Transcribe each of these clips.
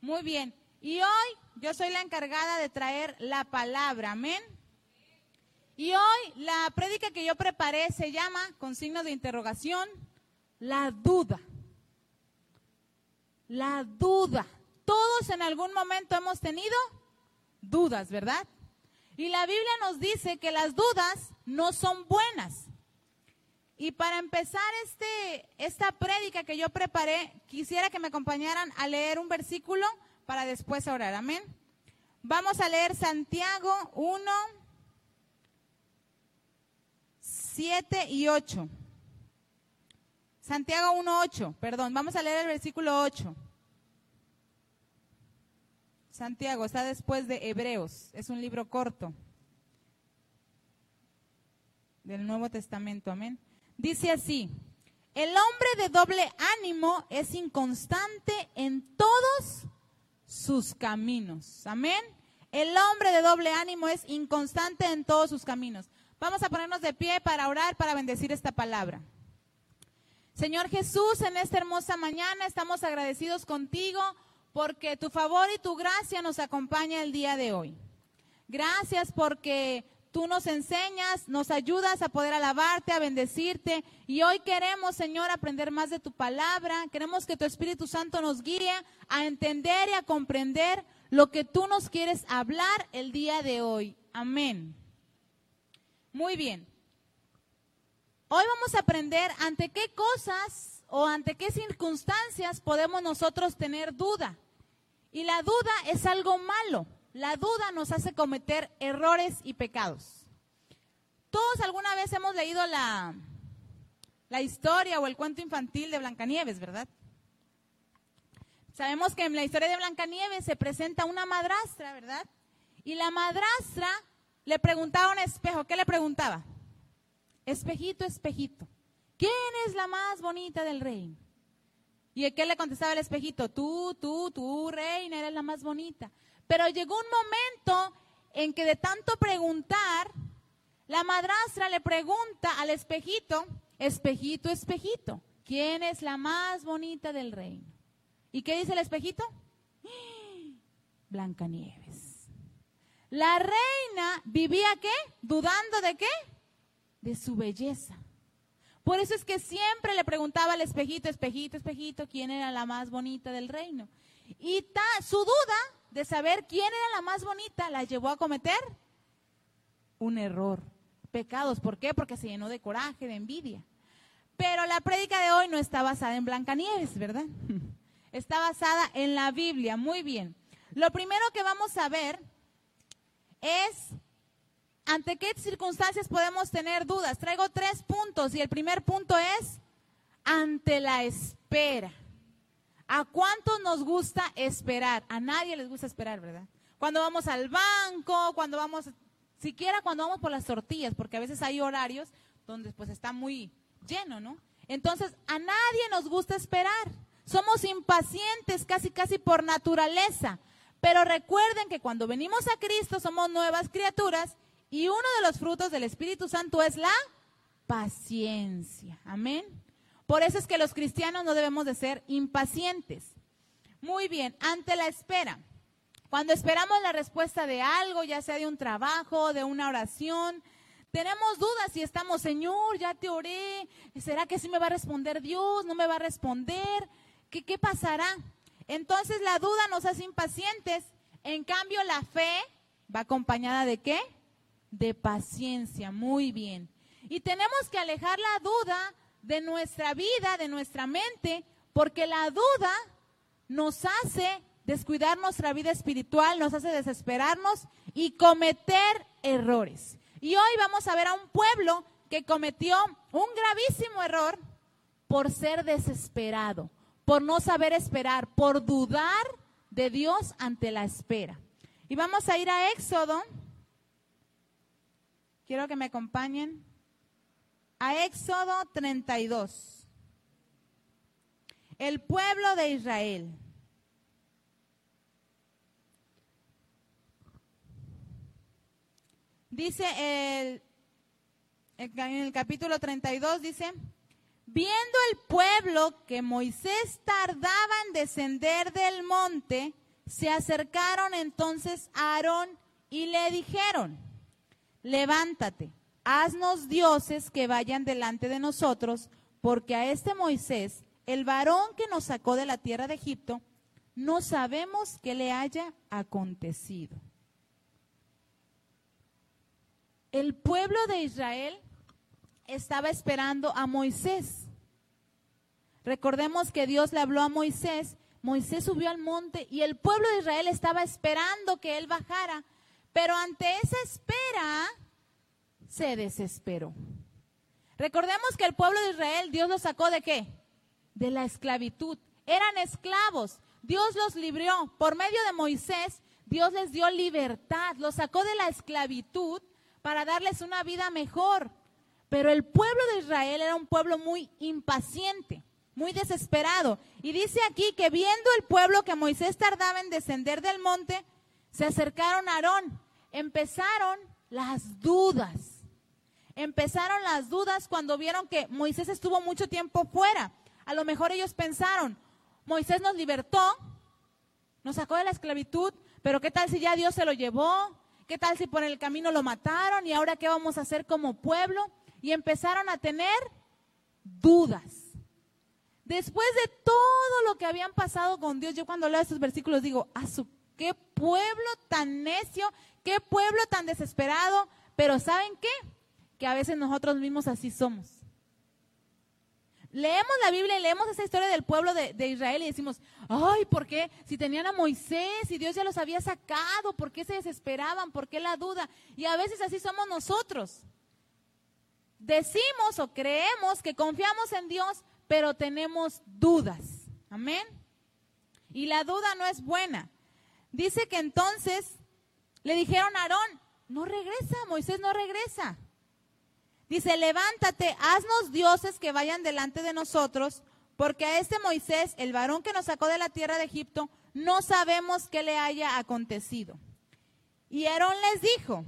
Muy bien. Y hoy yo soy la encargada de traer la palabra. Amén. Y hoy la prédica que yo preparé se llama, con signos de interrogación, la duda. La duda. Todos en algún momento hemos tenido dudas, ¿verdad? Y la Biblia nos dice que las dudas no son buenas. Y para empezar este, esta prédica que yo preparé, quisiera que me acompañaran a leer un versículo para después orar. Amén. Vamos a leer Santiago 1, 7 y 8. Santiago 1, 8, perdón, vamos a leer el versículo 8. Santiago está después de Hebreos, es un libro corto del Nuevo Testamento, amén. Dice así, el hombre de doble ánimo es inconstante en todos sus caminos, amén. El hombre de doble ánimo es inconstante en todos sus caminos. Vamos a ponernos de pie para orar, para bendecir esta palabra. Señor Jesús, en esta hermosa mañana estamos agradecidos contigo porque tu favor y tu gracia nos acompaña el día de hoy. Gracias porque tú nos enseñas, nos ayudas a poder alabarte, a bendecirte. Y hoy queremos, Señor, aprender más de tu palabra. Queremos que tu Espíritu Santo nos guíe a entender y a comprender lo que tú nos quieres hablar el día de hoy. Amén. Muy bien. Hoy vamos a aprender ante qué cosas o ante qué circunstancias podemos nosotros tener duda. Y la duda es algo malo. La duda nos hace cometer errores y pecados. Todos alguna vez hemos leído la, la historia o el cuento infantil de Blancanieves, ¿verdad? Sabemos que en la historia de Blancanieves se presenta una madrastra, ¿verdad? Y la madrastra le preguntaba a un espejo, ¿qué le preguntaba? Espejito, espejito, ¿quién es la más bonita del reino? ¿Y qué le contestaba el espejito? Tú, tú, tú, reina, eres la más bonita. Pero llegó un momento en que de tanto preguntar, la madrastra le pregunta al espejito, espejito, espejito, ¿quién es la más bonita del reino? ¿Y qué dice el espejito? Blancanieves. La reina vivía qué? Dudando de qué? De su belleza. Por eso es que siempre le preguntaba al espejito, espejito, espejito, quién era la más bonita del reino. Y su duda de saber quién era la más bonita la llevó a cometer un error, pecados. ¿Por qué? Porque se llenó de coraje, de envidia. Pero la prédica de hoy no está basada en Blancanieves, ¿verdad? Está basada en la Biblia. Muy bien. Lo primero que vamos a ver es ante qué circunstancias podemos tener dudas. Traigo tres puntos y el primer punto es ante la espera. ¿A cuántos nos gusta esperar? A nadie les gusta esperar, ¿verdad? Cuando vamos al banco, cuando vamos, siquiera cuando vamos por las tortillas, porque a veces hay horarios donde pues está muy lleno, ¿no? Entonces, a nadie nos gusta esperar. Somos impacientes casi, casi por naturaleza. Pero recuerden que cuando venimos a Cristo somos nuevas criaturas y uno de los frutos del Espíritu Santo es la paciencia. Amén. Por eso es que los cristianos no debemos de ser impacientes. Muy bien, ante la espera. Cuando esperamos la respuesta de algo, ya sea de un trabajo, de una oración, tenemos dudas si estamos, Señor, ya te oré, ¿será que sí me va a responder Dios? ¿No me va a responder? ¿Qué, qué pasará? Entonces la duda nos hace impacientes. En cambio, la fe va acompañada de qué? De paciencia. Muy bien. Y tenemos que alejar la duda de nuestra vida, de nuestra mente, porque la duda nos hace descuidar nuestra vida espiritual, nos hace desesperarnos y cometer errores. Y hoy vamos a ver a un pueblo que cometió un gravísimo error por ser desesperado, por no saber esperar, por dudar de Dios ante la espera. Y vamos a ir a Éxodo. Quiero que me acompañen a Éxodo 32. El pueblo de Israel. Dice el, en el capítulo 32, dice, viendo el pueblo que Moisés tardaba en descender del monte, Se acercaron entonces a Aarón y le dijeron, levántate, haznos dioses que vayan delante de nosotros, porque a este Moisés, el varón que nos sacó de la tierra de Egipto, no sabemos qué le haya acontecido. El pueblo de Israel estaba esperando a Moisés. Recordemos que Dios le habló a Moisés, Moisés subió al monte y el pueblo de Israel estaba esperando que él bajara, pero ante esa espera se desesperó. Recordemos que el pueblo de Israel, Dios los sacó de qué? De la esclavitud. Eran esclavos. Dios los libró. Por medio de Moisés, Dios les dio libertad. Los sacó de la esclavitud para darles una vida mejor. Pero el pueblo de Israel era un pueblo muy impaciente, muy desesperado. Y dice aquí que viendo el pueblo que Moisés tardaba en descender del monte, se acercaron a Aarón. Empezaron las dudas empezaron las dudas cuando vieron que Moisés estuvo mucho tiempo fuera. A lo mejor ellos pensaron, Moisés nos libertó, nos sacó de la esclavitud, pero ¿qué tal si ya Dios se lo llevó? ¿Qué tal si por el camino lo mataron? ¿Y ahora qué vamos a hacer como pueblo? Y empezaron a tener dudas. Después de todo lo que habían pasado con Dios, yo cuando leo estos versículos digo, ¡a su qué pueblo tan necio, qué pueblo tan desesperado! Pero ¿saben qué? Que a veces nosotros mismos así somos. Leemos la Biblia y leemos esa historia del pueblo de, Israel y decimos, ay, ¿por qué? Si tenían a Moisés y Dios ya los había sacado, ¿por qué se desesperaban? ¿Por qué la duda? Y a veces así somos nosotros. Decimos o creemos que confiamos en Dios, pero tenemos dudas. Amén. Y la duda no es buena. Dice que entonces le dijeron a Aarón, no regresa, Moisés no regresa. Dice, levántate, haznos dioses que vayan delante de nosotros, porque a este Moisés, el varón que nos sacó de la tierra de Egipto, no sabemos qué le haya acontecido. Y Aarón les dijo,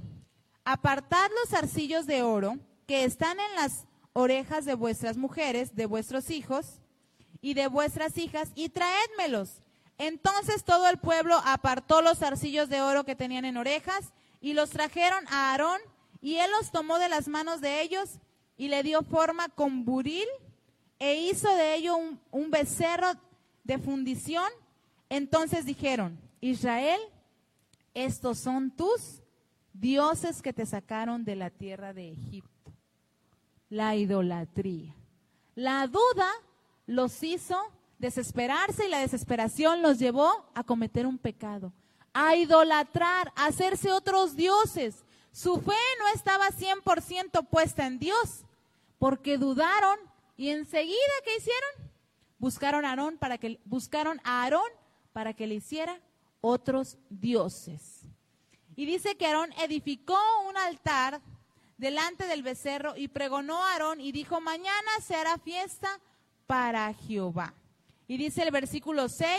apartad los arcillos de oro que están en las orejas de vuestras mujeres, de vuestros hijos y de vuestras hijas, y traédmelos. Entonces todo el pueblo apartó los arcillos de oro que tenían en orejas y los trajeron a Aarón y él los tomó de las manos de ellos y le dio forma con buril e hizo de ello un, becerro de fundición. Entonces dijeron, Israel, estos son tus dioses que te sacaron de la tierra de Egipto. La idolatría. La duda los hizo desesperarse y la desesperación los llevó a cometer un pecado, a idolatrar, a hacerse otros dioses. Su fe no estaba 100% puesta en Dios, porque dudaron y enseguida ¿qué hicieron? Buscaron a Aarón para que buscaron a Aarón para que le hiciera otros dioses. Y dice que Aarón edificó un altar delante del becerro y pregonó a Aarón y dijo, mañana se hará fiesta para Jehová. Y dice el versículo 6,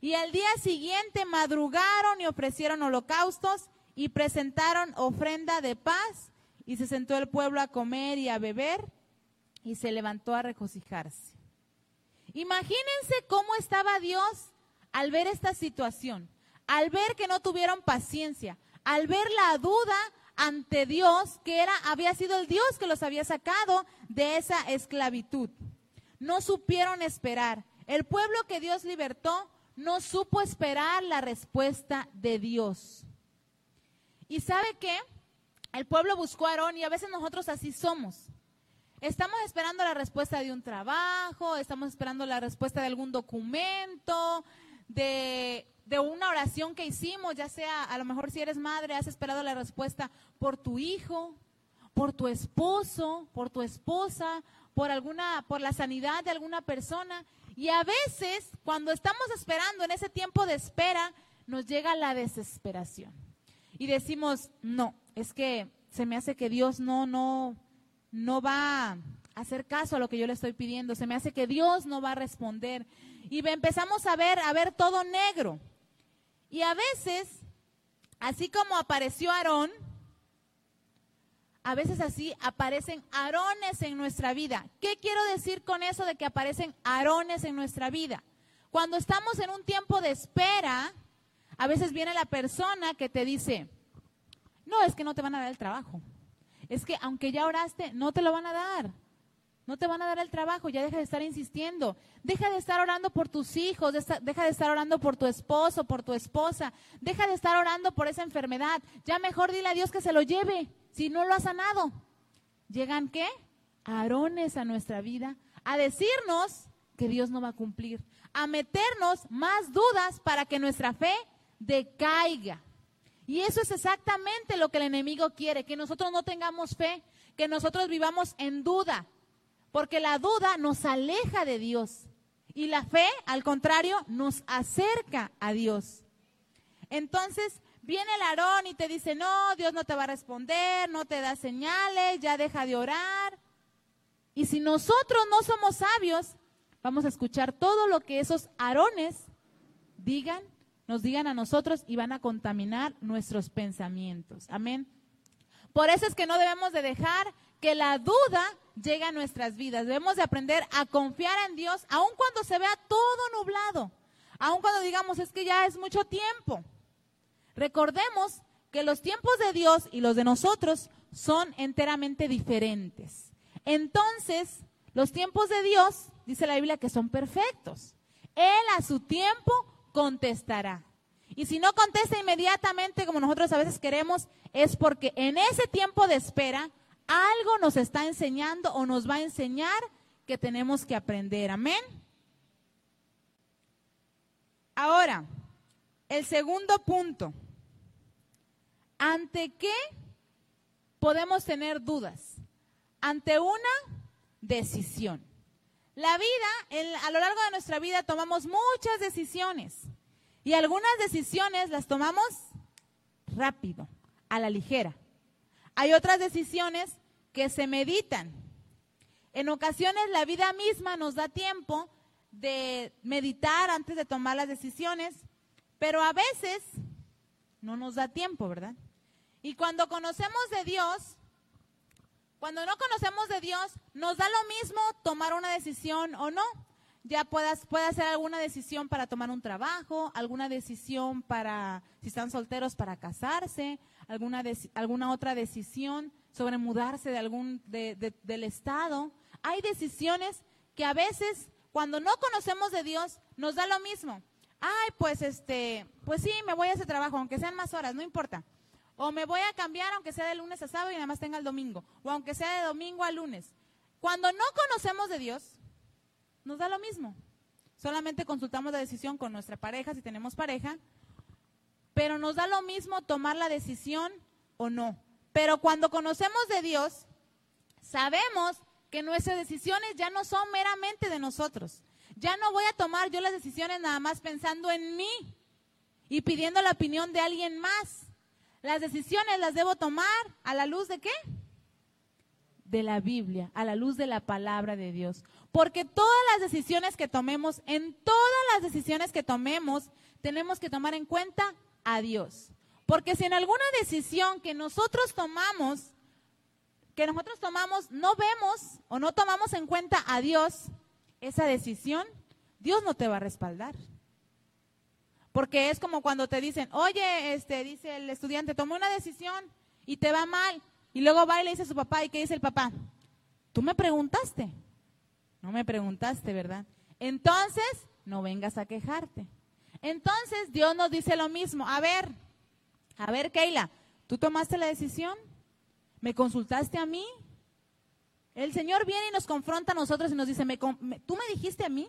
y al día siguiente madrugaron y ofrecieron holocaustos y presentaron ofrenda de paz y se sentó el pueblo a comer y a beber y se levantó a regocijarse. Imagínense cómo estaba Dios al ver esta situación, al ver que no tuvieron paciencia, al ver la duda ante Dios, que era había sido el Dios que los había sacado de esa esclavitud. No supieron esperar. El pueblo que Dios libertó no supo esperar la respuesta de Dios. ¿Y sabe qué? El pueblo buscó a Aarón y a veces nosotros así somos. Estamos esperando la respuesta de un trabajo, estamos esperando la respuesta de algún documento, de, de, una oración que hicimos, ya sea, a lo mejor si eres madre, has esperado la respuesta por tu hijo, por tu esposo, por tu esposa, por alguna, por la sanidad de alguna persona. Y a veces, cuando estamos esperando en ese tiempo de espera, nos llega la desesperación y decimos, no, es que se me hace que Dios no, no, no va a hacer caso a lo que yo le estoy pidiendo, se me hace que Dios no va a responder. Y empezamos a ver, a ver todo negro. Y a veces, así como apareció Aarón, a veces así aparecen Aarones en nuestra vida. ¿Qué quiero decir con eso de que aparecen Aarones en nuestra vida? Cuando estamos en un tiempo de espera, a veces viene la persona que te dice, no, es que no te van a dar el trabajo. Es que aunque ya oraste, no te lo van a dar. No te van a dar el trabajo, ya deja de estar insistiendo. Deja de estar orando por tus hijos, deja de estar orando por tu esposo, por tu esposa. Deja de estar orando por esa enfermedad. Ya mejor dile a Dios que se lo lleve, si no lo ha sanado. ¿Llegan qué? Arones a nuestra vida a decirnos que Dios no va a cumplir, a meternos más dudas para que nuestra fe decaiga. Y eso es exactamente lo que el enemigo quiere, que nosotros no tengamos fe, que nosotros vivamos en duda, porque la duda nos aleja de Dios y la fe, al contrario, nos acerca a Dios. Entonces, viene el Aarón y te dice, no, Dios no te va a responder, no te da señales, ya deja de orar. Y si nosotros no somos sabios, vamos a escuchar todo lo que esos Aarones digan, nos digan a nosotros y van a contaminar nuestros pensamientos. Amén. Por eso es que no debemos de dejar que la duda llegue a nuestras vidas. Debemos de aprender a confiar en Dios, aun cuando se vea todo nublado, aun cuando digamos es que ya es mucho tiempo. Recordemos que los tiempos de Dios y los de nosotros son enteramente diferentes. Entonces, los tiempos de Dios, dice la Biblia, que son perfectos. Él a su tiempo contestará. Y si no contesta inmediatamente como nosotros a veces queremos, es porque en ese tiempo de espera algo nos está enseñando o nos va a enseñar que tenemos que aprender. Amén. Ahora, el segundo punto. ¿Ante qué podemos tener dudas? Ante una decisión. La vida, a lo largo de nuestra vida tomamos muchas decisiones y algunas decisiones las tomamos rápido, a la ligera. Hay otras decisiones que se meditan. En ocasiones la vida misma nos da tiempo de meditar antes de tomar las decisiones, pero a veces no nos da tiempo, ¿verdad? Y cuando conocemos de Dios, cuando no conocemos de Dios, nos da lo mismo tomar una decisión o no. Ya puedas, puede hacer alguna decisión para tomar un trabajo, alguna decisión para, si están solteros, para casarse, alguna, alguna otra decisión sobre mudarse de algún, del estado. Hay decisiones que a veces, cuando no conocemos de Dios, nos da lo mismo. Ay, pues este, pues sí, me voy a ese trabajo, aunque sean más horas, no importa. O me voy a cambiar aunque sea de lunes a sábado y nada más tenga el domingo. O aunque sea de domingo a lunes. Cuando no conocemos de Dios, nos da lo mismo. Solamente consultamos la decisión con nuestra pareja, si tenemos pareja. Pero nos da lo mismo tomar la decisión o no. Pero cuando conocemos de Dios, sabemos que nuestras decisiones ya no son meramente de nosotros. Ya no voy a tomar yo las decisiones nada más pensando en mí y pidiendo la opinión de alguien más. Las decisiones las debo tomar a la luz de qué? De la Biblia, a la luz de la palabra de Dios. Porque todas las decisiones que tomemos, en todas las decisiones que tomemos, tenemos que tomar en cuenta a Dios. Porque si en alguna decisión que nosotros tomamos, que nosotros tomamos, no vemos o no tomamos en cuenta a Dios, esa decisión, Dios no te va a respaldar. Porque es como cuando te dicen, oye, este, dice el estudiante, tomó una decisión y te va mal. Y luego va y le dice a su papá, ¿y qué dice el papá? Tú me preguntaste. No me preguntaste, ¿verdad? Entonces, no vengas a quejarte. Entonces, Dios nos dice lo mismo. A ver, a ver, Keila, ¿tú tomaste la decisión? ¿Me consultaste a mí? El Señor viene y nos confronta a nosotros y nos dice, ¿tú me dijiste a mí?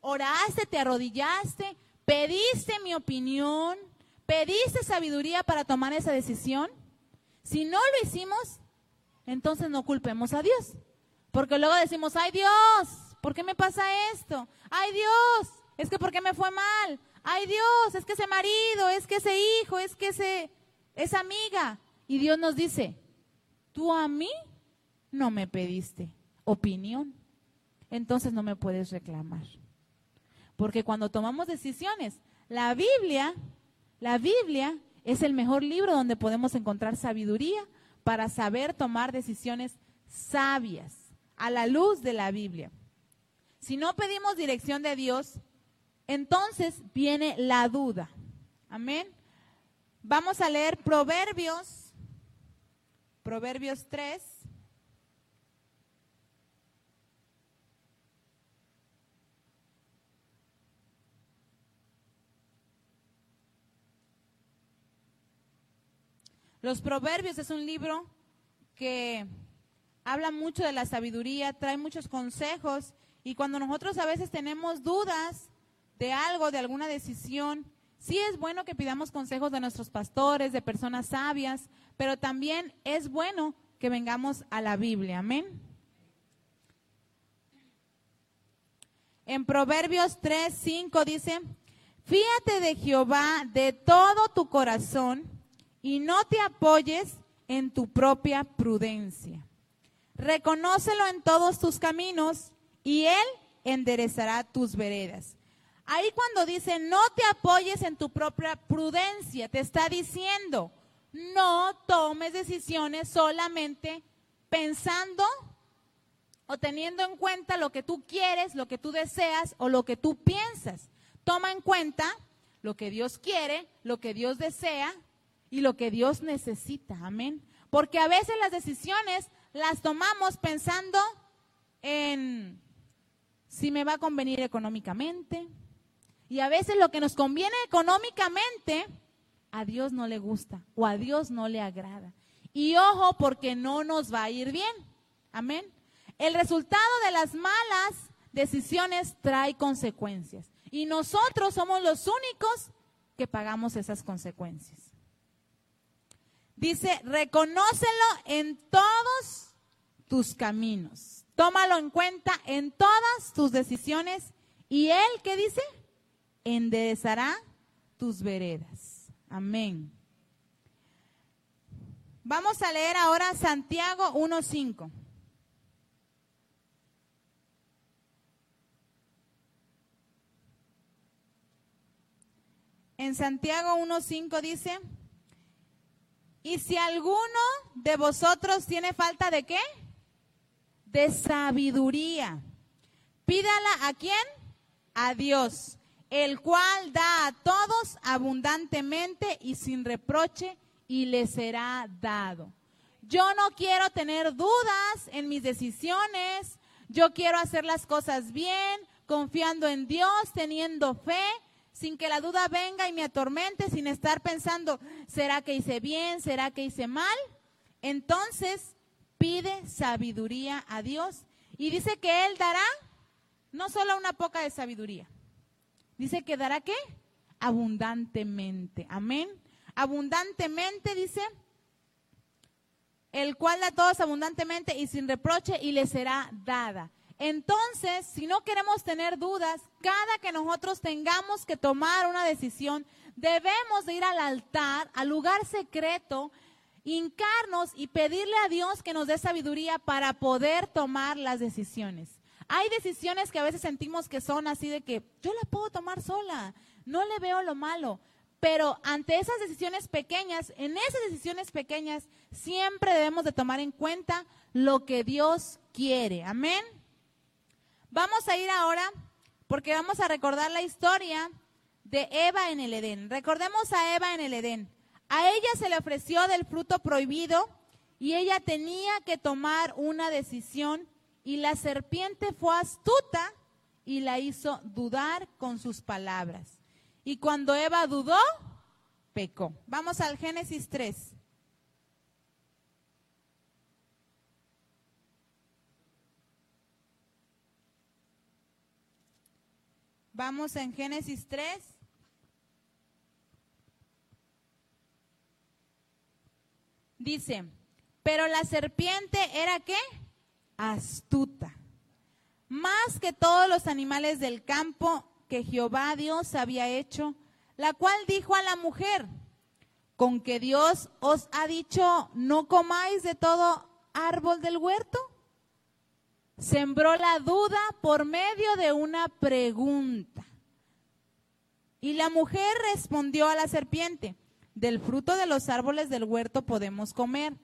¿Oraste, te arrodillaste? ¿Pediste mi opinión? ¿Pediste sabiduría para tomar esa decisión? Si no lo hicimos, entonces no culpemos a Dios. Porque luego decimos, ay Dios, ¿por qué me pasa esto? Ay Dios, es que ¿por qué me fue mal? Ay Dios, es que ese marido, es que ese hijo, es que ese, esa amiga. Y Dios nos dice, tú a mí no me pediste opinión, entonces no me puedes reclamar. Porque cuando tomamos decisiones, la Biblia, la Biblia es el mejor libro donde podemos encontrar sabiduría para saber tomar decisiones sabias a la luz de la Biblia. Si no pedimos dirección de Dios, entonces viene la duda. Amén. Vamos a leer Proverbios, Proverbios 3. Los Proverbios es un libro que habla mucho de la sabiduría, trae muchos consejos y cuando nosotros a veces tenemos dudas de algo, de alguna decisión, sí es bueno que pidamos consejos de nuestros pastores, de personas sabias, pero también es bueno que vengamos a la Biblia. Amén. En Proverbios 3, 5 dice, fíate de Jehová de todo tu corazón y no te apoyes en tu propia prudencia. Reconócelo en todos tus caminos y Él enderezará tus veredas. Ahí cuando dice, no te apoyes en tu propia prudencia, te está diciendo, no tomes decisiones solamente pensando o teniendo en cuenta lo que tú quieres, lo que tú deseas o lo que tú piensas. Toma en cuenta lo que Dios quiere, lo que Dios desea y lo que Dios necesita. Amén. Porque a veces las decisiones las tomamos pensando en si me va a convenir económicamente. Y a veces lo que nos conviene económicamente, a Dios no le gusta o a Dios no le agrada. Y ojo, porque no nos va a ir bien. Amén. El resultado de las malas decisiones trae consecuencias. Y nosotros somos los únicos que pagamos esas consecuencias. Dice, reconócelo en todos tus caminos. Tómalo en cuenta en todas tus decisiones. Y Él, ¿qué dice? Enderezará tus veredas. Amén. Vamos a leer ahora Santiago 1.5. En Santiago 1.5 dice, y si alguno de vosotros tiene falta de qué? De sabiduría. Pídala a quién? A Dios, el cual da a todos abundantemente y sin reproche y le será dado. Yo no quiero tener dudas en mis decisiones. Yo quiero hacer las cosas bien, confiando en Dios, teniendo fe sin que la duda venga y me atormente, sin estar pensando, ¿será que hice bien? ¿Será que hice mal? Entonces pide sabiduría a Dios y dice que Él dará no solo una poca de sabiduría, dice que dará qué? Abundantemente. Amén. Abundantemente dice, el cual da a todos abundantemente y sin reproche y le será dada. Entonces, si no queremos tener dudas, cada que nosotros tengamos que tomar una decisión, debemos de ir al altar, al lugar secreto, hincarnos y pedirle a Dios que nos dé sabiduría para poder tomar las decisiones. Hay decisiones que a veces sentimos que son así de que yo la puedo tomar sola, no le veo lo malo, pero ante esas decisiones pequeñas, en esas decisiones pequeñas, siempre debemos de tomar en cuenta lo que Dios quiere. Amén. Vamos a ir ahora porque vamos a recordar la historia de Eva en el Edén. Recordemos a Eva en el Edén. A ella se le ofreció del fruto prohibido y ella tenía que tomar una decisión y la serpiente fue astuta y la hizo dudar con sus palabras. Y cuando Eva dudó, pecó. Vamos al Génesis 3. Vamos en Génesis 3. Dice, pero la serpiente era qué? Astuta. Más que todos los animales del campo que Jehová Dios había hecho, la cual dijo a la mujer, con que Dios os ha dicho, no comáis de todo árbol del huerto sembró la duda por medio de una pregunta. Y la mujer respondió a la serpiente, del fruto de los árboles del huerto podemos comer,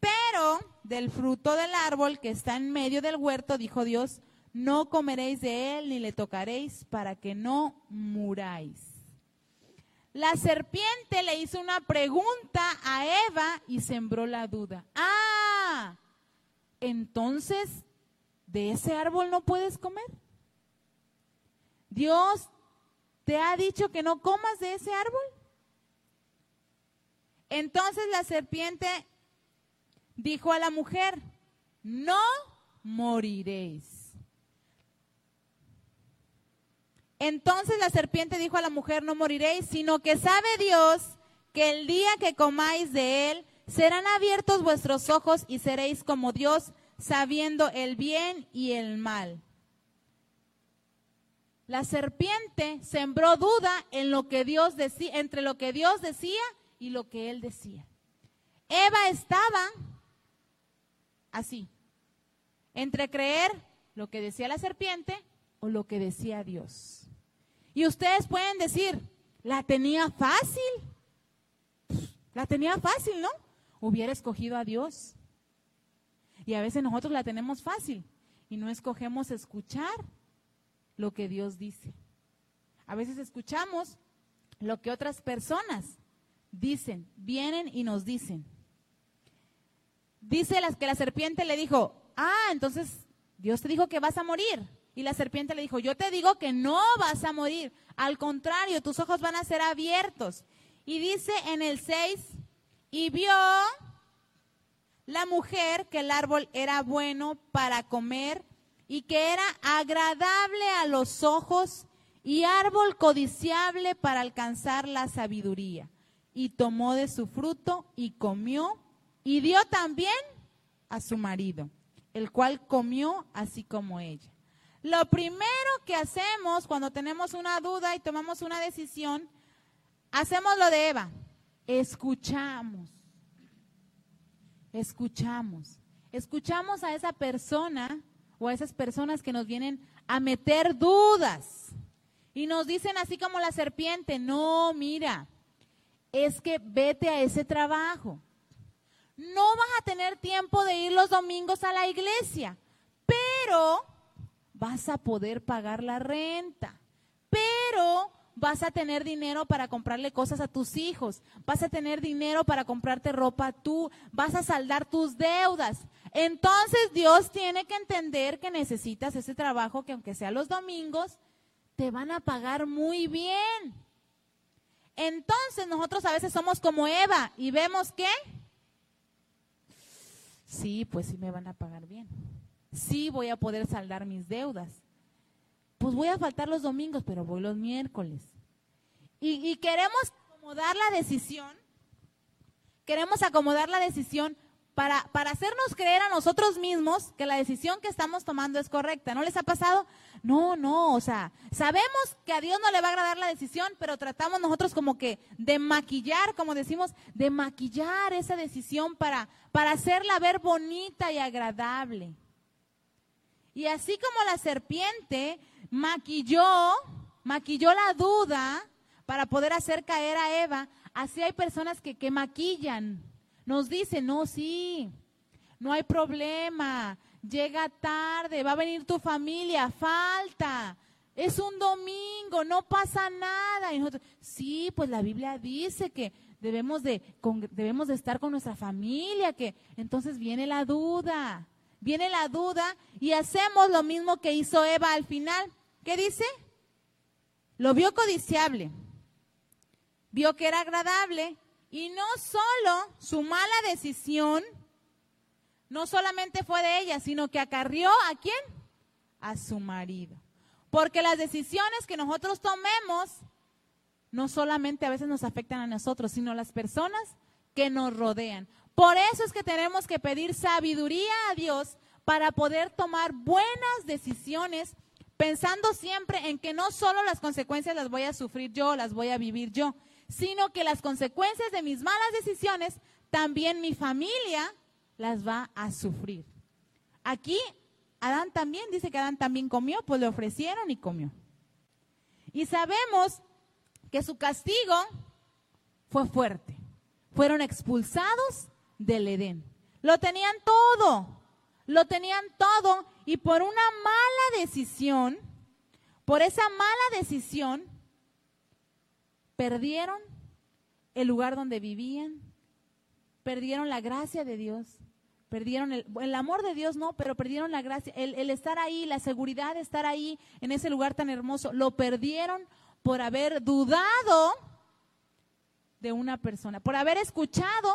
pero del fruto del árbol que está en medio del huerto, dijo Dios, no comeréis de él ni le tocaréis para que no muráis. la serpiente le hizo una pregunta a Eva y sembró la duda. Ah, entonces, ¿de ese árbol no puedes comer? Dios te ha dicho que no comas de ese árbol. Entonces la serpiente dijo a la mujer, no moriréis. Entonces la serpiente dijo a la mujer, no moriréis, sino que sabe Dios que el día que comáis de él, serán abiertos vuestros ojos y seréis como Dios, sabiendo el bien y el mal. La serpiente sembró duda en lo que Dios decía, entre lo que Dios decía y lo que él decía. Eva estaba así, entre creer lo que decía la serpiente o lo que decía Dios. Y ustedes pueden decir, la tenía fácil. La tenía fácil, ¿no? Hubiera escogido a Dios. Y a veces nosotros la tenemos fácil y no escogemos escuchar lo que Dios dice. A veces escuchamos lo que otras personas dicen, vienen y nos dicen. Dice las que la serpiente le dijo, ah, entonces Dios te dijo que vas a morir. Y la serpiente le dijo, yo te digo que no vas a morir. Al contrario, tus ojos van a ser abiertos. Y dice en el 6, y vio la mujer que el árbol era bueno para comer y que era agradable a los ojos y árbol codiciable para alcanzar la sabiduría. Y tomó de su fruto y comió y dio también a su marido, el cual comió así como ella. Lo primero que hacemos cuando tenemos una duda y tomamos una decisión, hacemos lo de Eva, escuchamos, escuchamos, escuchamos a esa persona o a esas personas que nos vienen a meter dudas y nos dicen así como la serpiente, no, mira, es que vete a ese trabajo. No vas a tener tiempo de ir los domingos a la iglesia, pero vas a poder pagar la renta, pero vas a tener dinero para comprarle cosas a tus hijos, vas a tener dinero para comprarte ropa tú, vas a saldar tus deudas. Entonces Dios tiene que entender que necesitas ese trabajo que aunque sea los domingos, te van a pagar muy bien. Entonces nosotros a veces somos como Eva y vemos que, sí, pues sí me van a pagar bien. Sí voy a poder saldar mis deudas. Pues voy a faltar los domingos, pero voy los miércoles. Y, y queremos acomodar la decisión, queremos acomodar la decisión para, para hacernos creer a nosotros mismos que la decisión que estamos tomando es correcta. ¿No les ha pasado? No, no, o sea, sabemos que a Dios no le va a agradar la decisión, pero tratamos nosotros como que de maquillar, como decimos, de maquillar esa decisión para, para hacerla ver bonita y agradable. Y así como la serpiente maquilló, maquilló la duda para poder hacer caer a Eva, así hay personas que, que maquillan nos dice, no, sí, no hay problema, llega tarde, va a venir tu familia, falta, es un domingo, no pasa nada. Y nosotros, sí, pues la Biblia dice que debemos de, debemos de estar con nuestra familia, que entonces viene la duda, viene la duda y hacemos lo mismo que hizo Eva al final. ¿Qué dice? Lo vio codiciable, vio que era agradable y no solo su mala decisión, no solamente fue de ella, sino que acarrió a quién? A su marido. Porque las decisiones que nosotros tomemos no solamente a veces nos afectan a nosotros, sino a las personas que nos rodean. Por eso es que tenemos que pedir sabiduría a Dios para poder tomar buenas decisiones, pensando siempre en que no solo las consecuencias las voy a sufrir yo, las voy a vivir yo, sino que las consecuencias de mis malas decisiones, también mi familia las va a sufrir. Aquí Adán también dice que Adán también comió, pues le ofrecieron y comió. Y sabemos que su castigo fue fuerte. Fueron expulsados del Edén. Lo tenían todo, lo tenían todo y por una mala decisión, por esa mala decisión, perdieron el lugar donde vivían, perdieron la gracia de Dios, perdieron el, amor de Dios, no, pero perdieron la gracia, el, estar ahí, la seguridad de estar ahí en ese lugar tan hermoso, lo perdieron por haber dudado de una persona, por haber escuchado,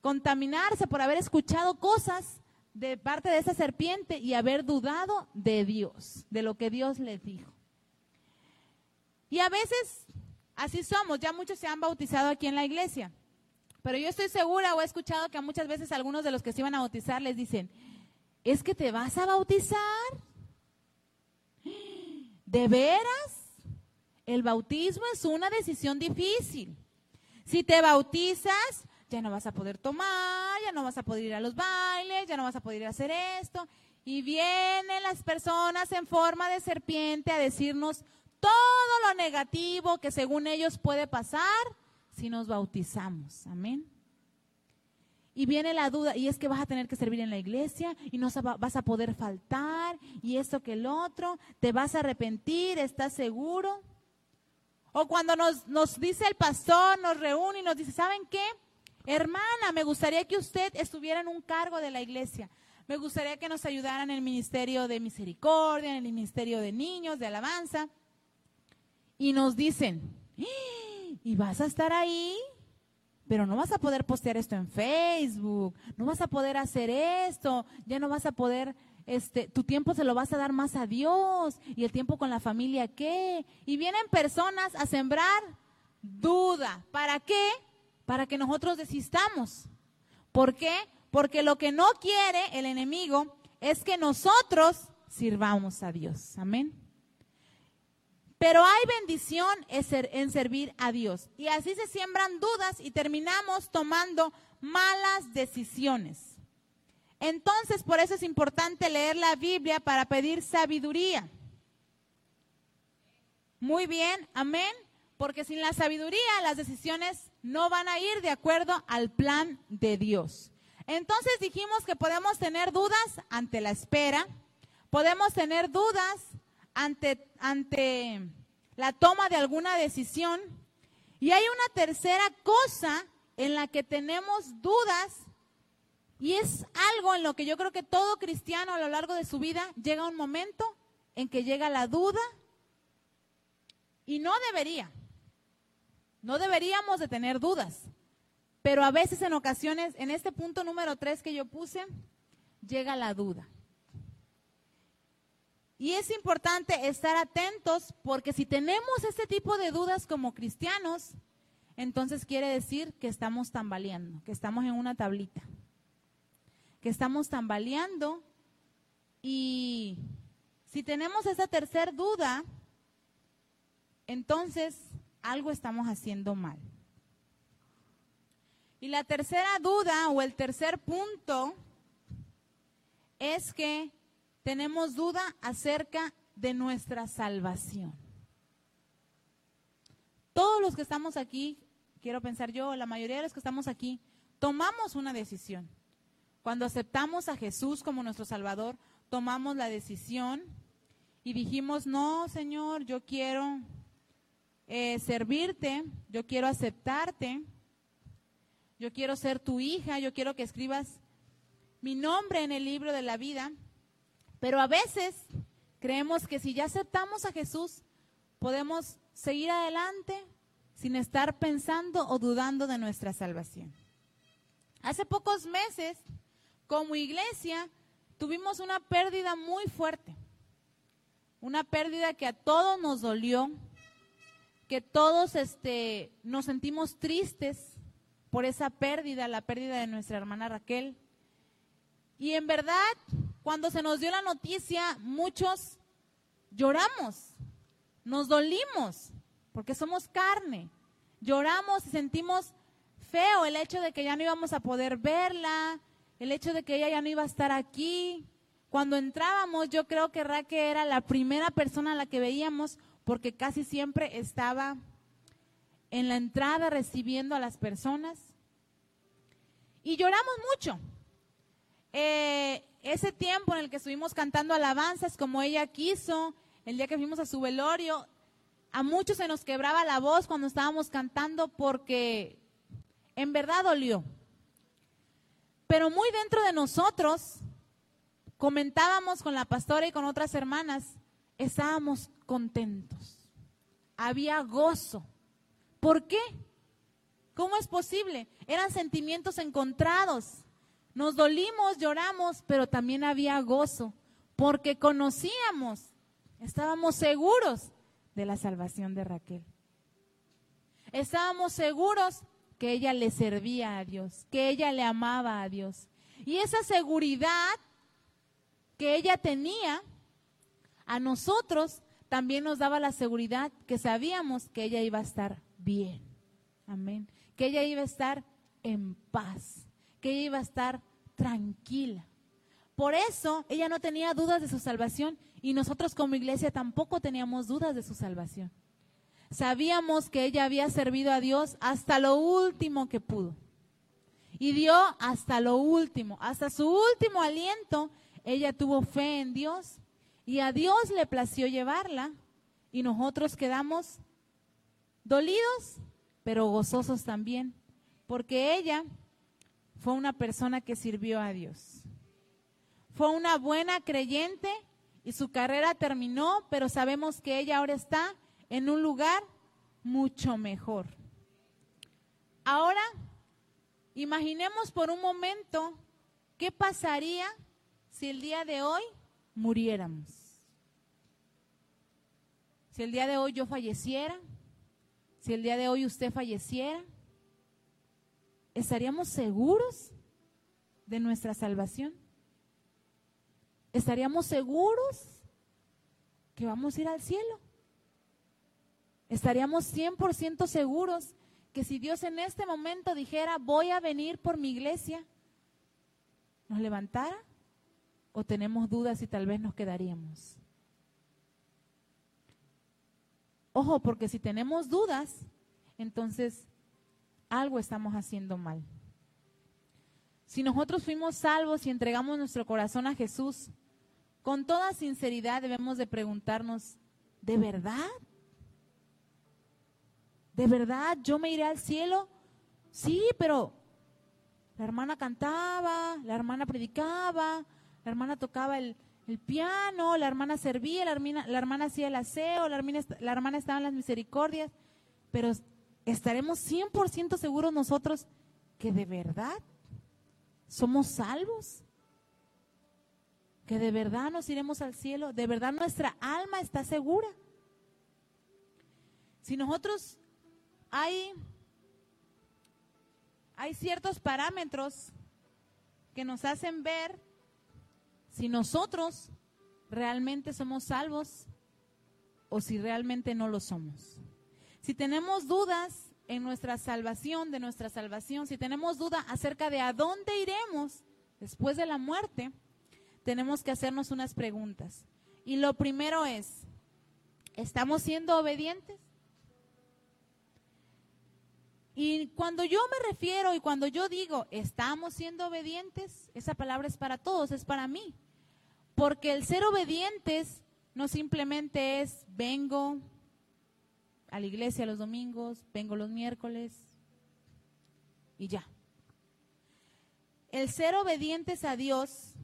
contaminarse, por haber escuchado cosas de parte de esa serpiente y haber dudado de Dios, de lo que Dios les dijo. Y a veces así somos, ya muchos se han bautizado aquí en la iglesia, pero yo estoy segura o he escuchado que muchas veces algunos de los que se iban a bautizar les dicen, ¿es que te vas a bautizar? ¿De veras? El bautismo es una decisión difícil. Si te bautizas, ya no vas a poder tomar, ya no vas a poder ir a los ya no vas a poder hacer esto. Y vienen las personas en forma de serpiente a decirnos todo lo negativo que según ellos puede pasar si nos bautizamos. Amén. Y viene la duda, y es que vas a tener que servir en la iglesia y no vas a poder faltar y esto que el otro, te vas a arrepentir, ¿estás seguro? O cuando nos, nos dice el pastor, nos reúne y nos dice, ¿saben qué? Hermana, me gustaría que usted estuviera en un cargo de la iglesia. Me gustaría que nos ayudaran en el ministerio de misericordia, en el ministerio de niños, de alabanza. Y nos dicen, ¡Ah! ¿y vas a estar ahí? Pero no vas a poder postear esto en Facebook, no vas a poder hacer esto, ya no vas a poder, este, tu tiempo se lo vas a dar más a Dios y el tiempo con la familia, ¿qué? Y vienen personas a sembrar duda. ¿Para qué? Para que nosotros desistamos. ¿Por qué? Porque lo que no quiere el enemigo es que nosotros sirvamos a Dios. Amén. Pero hay bendición en servir a Dios. Y así se siembran dudas y terminamos tomando malas decisiones. Entonces, por eso es importante leer la Biblia para pedir sabiduría. Muy bien, amén. Porque sin la sabiduría las decisiones no van a ir de acuerdo al plan de Dios. Entonces dijimos que podemos tener dudas ante la espera, podemos tener dudas ante, ante la toma de alguna decisión. Y hay una tercera cosa en la que tenemos dudas y es algo en lo que yo creo que todo cristiano a lo largo de su vida llega un momento en que llega la duda y no debería. No deberíamos de tener dudas, pero a veces en ocasiones, en este punto número tres que yo puse, llega la duda. Y es importante estar atentos porque si tenemos este tipo de dudas como cristianos, entonces quiere decir que estamos tambaleando, que estamos en una tablita, que estamos tambaleando y si tenemos esa tercera duda, entonces algo estamos haciendo mal. Y la tercera duda o el tercer punto es que tenemos duda acerca de nuestra salvación. Todos los que estamos aquí, quiero pensar yo, la mayoría de los que estamos aquí, tomamos una decisión. Cuando aceptamos a Jesús como nuestro Salvador, tomamos la decisión y dijimos, no, Señor, yo quiero eh, servirte, yo quiero aceptarte, yo quiero ser tu hija, yo quiero que escribas mi nombre en el libro de la vida, pero a veces creemos que si ya aceptamos a Jesús, podemos seguir adelante sin estar pensando o dudando de nuestra salvación. Hace pocos meses, como iglesia, tuvimos una pérdida muy fuerte, una pérdida que a todos nos dolió, que todos este, nos sentimos tristes por esa pérdida, la pérdida de nuestra hermana Raquel. Y en verdad, cuando se nos dio la noticia, muchos lloramos, nos dolimos, porque somos carne. Lloramos y sentimos feo el hecho de que ya no íbamos a poder verla, el hecho de que ella ya no iba a estar aquí. Cuando entrábamos, yo creo que Raquel era la primera persona a la que veíamos porque casi siempre estaba en la entrada recibiendo a las personas. Y lloramos mucho. Eh, ese tiempo en el que estuvimos cantando alabanzas como ella quiso, el día que fuimos a su velorio, A muchos se nos quebraba la voz cuando estábamos cantando porque en verdad dolió. Pero muy dentro de nosotros, comentábamos con la pastora y con otras hermanas, estábamos contentos. Había gozo. ¿Por qué? ¿Cómo es posible? Eran sentimientos encontrados. Nos dolimos, lloramos, pero también había gozo, porque conocíamos, estábamos seguros de la salvación de Raquel. Estábamos seguros que ella le servía a Dios, que ella le amaba a Dios. Y esa seguridad que ella tenía, a nosotros también nos daba la seguridad que sabíamos que ella iba a estar bien. Amén. Que ella iba a estar en paz, que ella iba a estar tranquila. Por eso ella no tenía dudas de su salvación y nosotros como iglesia tampoco teníamos dudas de su salvación. Sabíamos que ella había servido a Dios hasta lo último que pudo. Y dio hasta lo último, hasta su último aliento, ella tuvo fe en Dios y a Dios le plació llevarla y nosotros quedamos dolidos, pero gozosos también, porque ella fue una persona que sirvió a Dios. Fue una buena creyente y su carrera terminó, pero sabemos que ella ahora está en un lugar mucho mejor. Ahora, imaginemos por un momento qué pasaría si el día de hoy muriéramos. Si el día de hoy yo falleciera, si el día de hoy usted falleciera, ¿estaríamos seguros de nuestra salvación? ¿Estaríamos seguros que vamos a ir al cielo? ¿Estaríamos 100% seguros que si Dios en este momento dijera, voy a venir por mi iglesia, nos levantara? ¿O tenemos dudas y tal vez nos quedaríamos? Ojo, porque si tenemos dudas, entonces algo estamos haciendo mal. Si nosotros fuimos salvos y entregamos nuestro corazón a Jesús, con toda sinceridad debemos de preguntarnos, ¿de verdad? ¿De verdad yo me iré al cielo? Sí, pero la hermana cantaba, la hermana predicaba, la hermana tocaba el, piano, la hermana servía, la hermana, la hermana hacía el aseo, la hermana, la hermana estaba en las misericordias, pero estaremos 100% seguros nosotros que de verdad somos salvos, que de verdad nos iremos al cielo, de verdad nuestra alma está segura. Si nosotros hay, hay ciertos parámetros que nos hacen ver si nosotros realmente somos salvos o si realmente no lo somos. Si tenemos dudas en nuestra salvación, de nuestra salvación, si tenemos duda acerca de a dónde iremos después de la muerte, tenemos que hacernos unas preguntas. Y lo primero es, ¿estamos siendo obedientes? Y cuando yo me refiero y cuando yo digo, estamos siendo obedientes, esa palabra es para todos, es para mí. Porque el ser obedientes no simplemente es vengo a la iglesia los domingos, vengo los miércoles y ya. El ser obedientes a Dios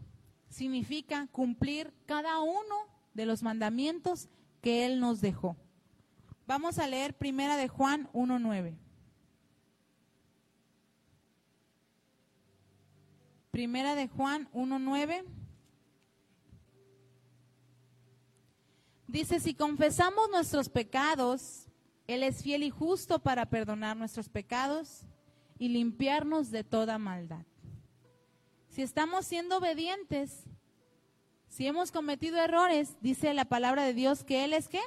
significa cumplir cada uno de los mandamientos que Él nos dejó. Vamos a leer primera de Juan 1.9. Primera de Juan 1.9. Dice, si confesamos nuestros pecados, Él es fiel y justo para perdonar nuestros pecados y limpiarnos de toda maldad. Si estamos siendo obedientes, si hemos cometido errores, dice la palabra de Dios que Él es qué?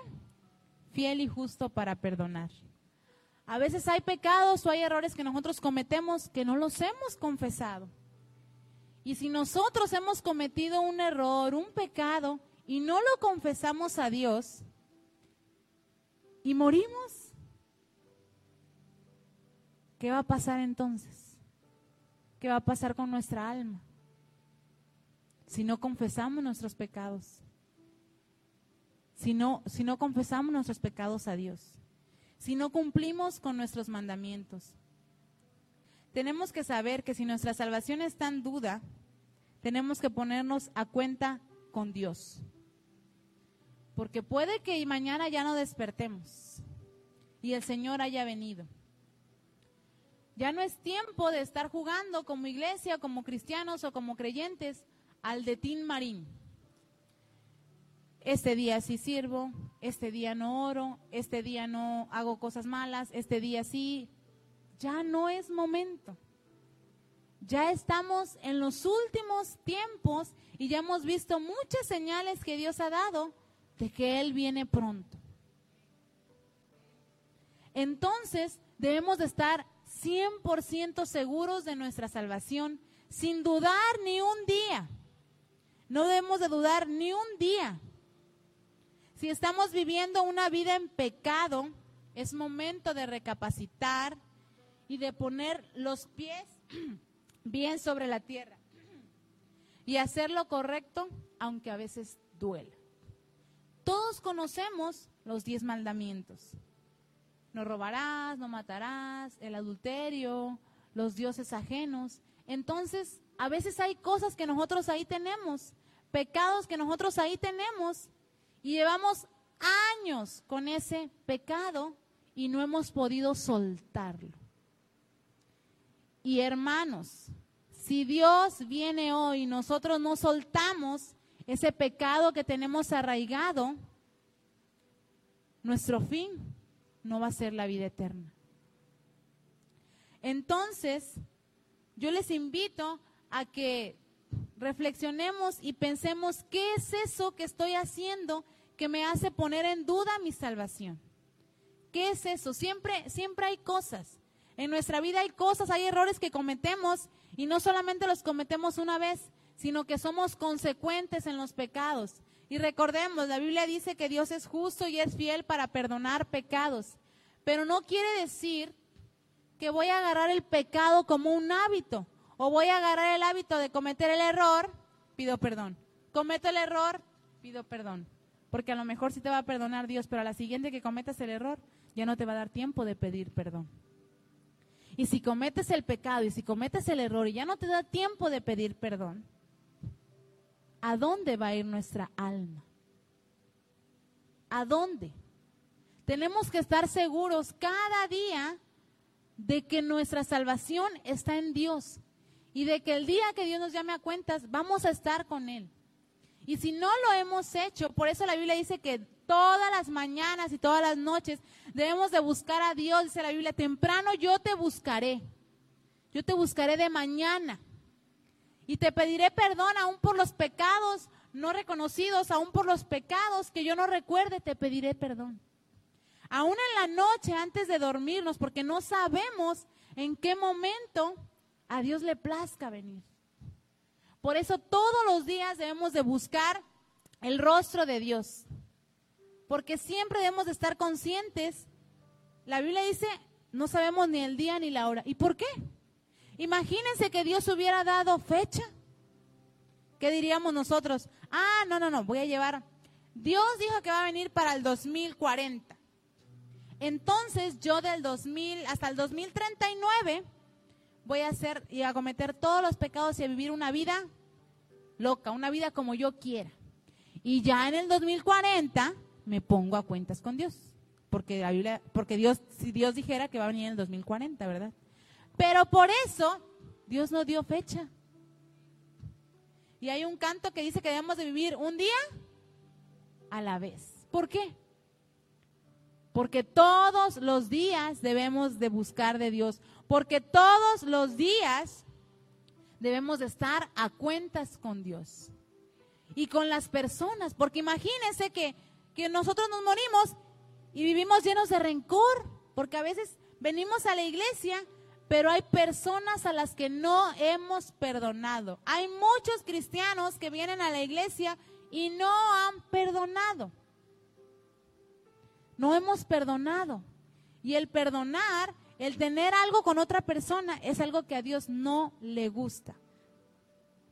Fiel y justo para perdonar. A veces hay pecados o hay errores que nosotros cometemos que no los hemos confesado. Y si nosotros hemos cometido un error, un pecado, y no lo confesamos a Dios y morimos, ¿qué va a pasar entonces? ¿Qué va a pasar con nuestra alma? Si no confesamos nuestros pecados. si no, si no confesamos nuestros pecados a Dios, si no cumplimos con nuestros mandamientos. Tenemos que saber que si nuestra salvación está en duda, tenemos que ponernos a cuenta con Dios. Porque puede que mañana ya no despertemos y el Señor haya venido. Ya no es tiempo de estar jugando como iglesia, como cristianos o como creyentes al de Tin Marín. Este día sí sirvo, este día no oro, este día no hago cosas malas, este día sí. Ya no es momento. Ya estamos en los últimos tiempos y ya hemos visto muchas señales que Dios ha dado de que Él viene pronto. Entonces debemos de estar 100% seguros de nuestra salvación, sin dudar ni un día. No debemos de dudar ni un día. Si estamos viviendo una vida en pecado, es momento de recapacitar y de poner los pies bien sobre la tierra y hacer lo correcto, aunque a veces duela. Todos conocemos los diez mandamientos. No robarás, no matarás, el adulterio, los dioses ajenos. Entonces, a veces hay cosas que nosotros ahí tenemos, pecados que nosotros ahí tenemos y llevamos años con ese pecado y no hemos podido soltarlo. Y hermanos, si Dios viene hoy y nosotros no soltamos ese pecado que tenemos arraigado, nuestro fin no va a ser la vida eterna. Entonces, yo les invito a que reflexionemos y pensemos qué es eso que estoy haciendo que me hace poner en duda mi salvación. ¿Qué es eso? Siempre, siempre hay cosas. En nuestra vida hay cosas, hay errores que cometemos y no solamente los cometemos una vez, sino que somos consecuentes en los pecados. Y recordemos, la Biblia dice que Dios es justo y es fiel para perdonar pecados. Pero no quiere decir que voy a agarrar el pecado como un hábito o voy a agarrar el hábito de cometer el error, pido perdón. Cometo el error, pido perdón. Porque a lo mejor sí te va a perdonar Dios, pero a la siguiente que cometas el error, ya no te va a dar tiempo de pedir perdón. Y si cometes el pecado y si cometes el error y ya no te da tiempo de pedir perdón, ¿a dónde va a ir nuestra alma? ¿A dónde? Tenemos que estar seguros cada día de que nuestra salvación está en Dios y de que el día que Dios nos llame a cuentas vamos a estar con Él. Y si no lo hemos hecho, por eso la Biblia dice que todas las mañanas y todas las noches debemos de buscar a Dios, dice la Biblia, temprano yo te buscaré, yo te buscaré de mañana y te pediré perdón aún por los pecados no reconocidos, aún por los pecados que yo no recuerde, te pediré perdón. Aún en la noche antes de dormirnos, porque no sabemos en qué momento a Dios le plazca venir. Por eso todos los días debemos de buscar el rostro de Dios. Porque siempre debemos de estar conscientes. La Biblia dice, no sabemos ni el día ni la hora. ¿Y por qué? Imagínense que Dios hubiera dado fecha. ¿Qué diríamos nosotros? Ah, no, no, no, voy a llevar. Dios dijo que va a venir para el 2040. Entonces yo del 2000 hasta el 2039 voy a hacer y a cometer todos los pecados y a vivir una vida loca, una vida como yo quiera. Y ya en el 2040 me pongo a cuentas con Dios. Porque la Biblia, porque Dios, si Dios dijera que va a venir en el 2040, ¿verdad? Pero por eso Dios no dio fecha. Y hay un canto que dice que debemos de vivir un día a la vez. ¿Por qué? Porque todos los días debemos de buscar de Dios porque todos los días debemos de estar a cuentas con Dios y con las personas, porque imagínense que, que nosotros nos morimos y vivimos llenos de rencor, porque a veces venimos a la iglesia, pero hay personas a las que no hemos perdonado. Hay muchos cristianos que vienen a la iglesia y no han perdonado. No hemos perdonado. Y el perdonar el tener algo con otra persona es algo que a Dios no le gusta.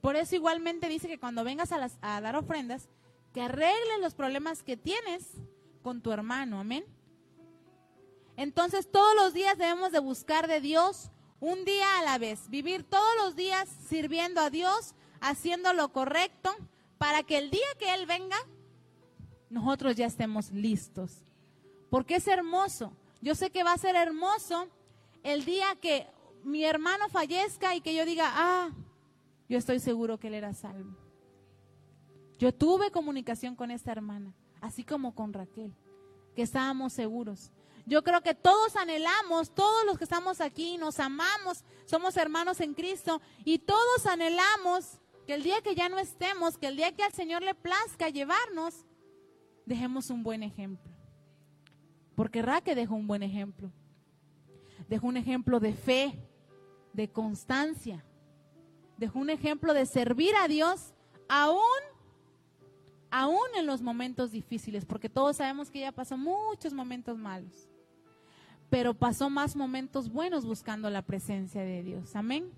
Por eso igualmente dice que cuando vengas a, las, a dar ofrendas, que arregles los problemas que tienes con tu hermano, amén. Entonces todos los días debemos de buscar de Dios un día a la vez, vivir todos los días sirviendo a Dios, haciendo lo correcto, para que el día que Él venga, nosotros ya estemos listos. Porque es hermoso. Yo sé que va a ser hermoso el día que mi hermano fallezca y que yo diga, ah, yo estoy seguro que él era salvo. Yo tuve comunicación con esta hermana, así como con Raquel, que estábamos seguros. Yo creo que todos anhelamos, todos los que estamos aquí, nos amamos, somos hermanos en Cristo y todos anhelamos que el día que ya no estemos, que el día que al Señor le plazca llevarnos, dejemos un buen ejemplo. Porque Raquel dejó un buen ejemplo. Dejó un ejemplo de fe, de constancia. Dejó un ejemplo de servir a Dios aún, aún en los momentos difíciles, porque todos sabemos que ella pasó muchos momentos malos, pero pasó más momentos buenos buscando la presencia de Dios. Amén.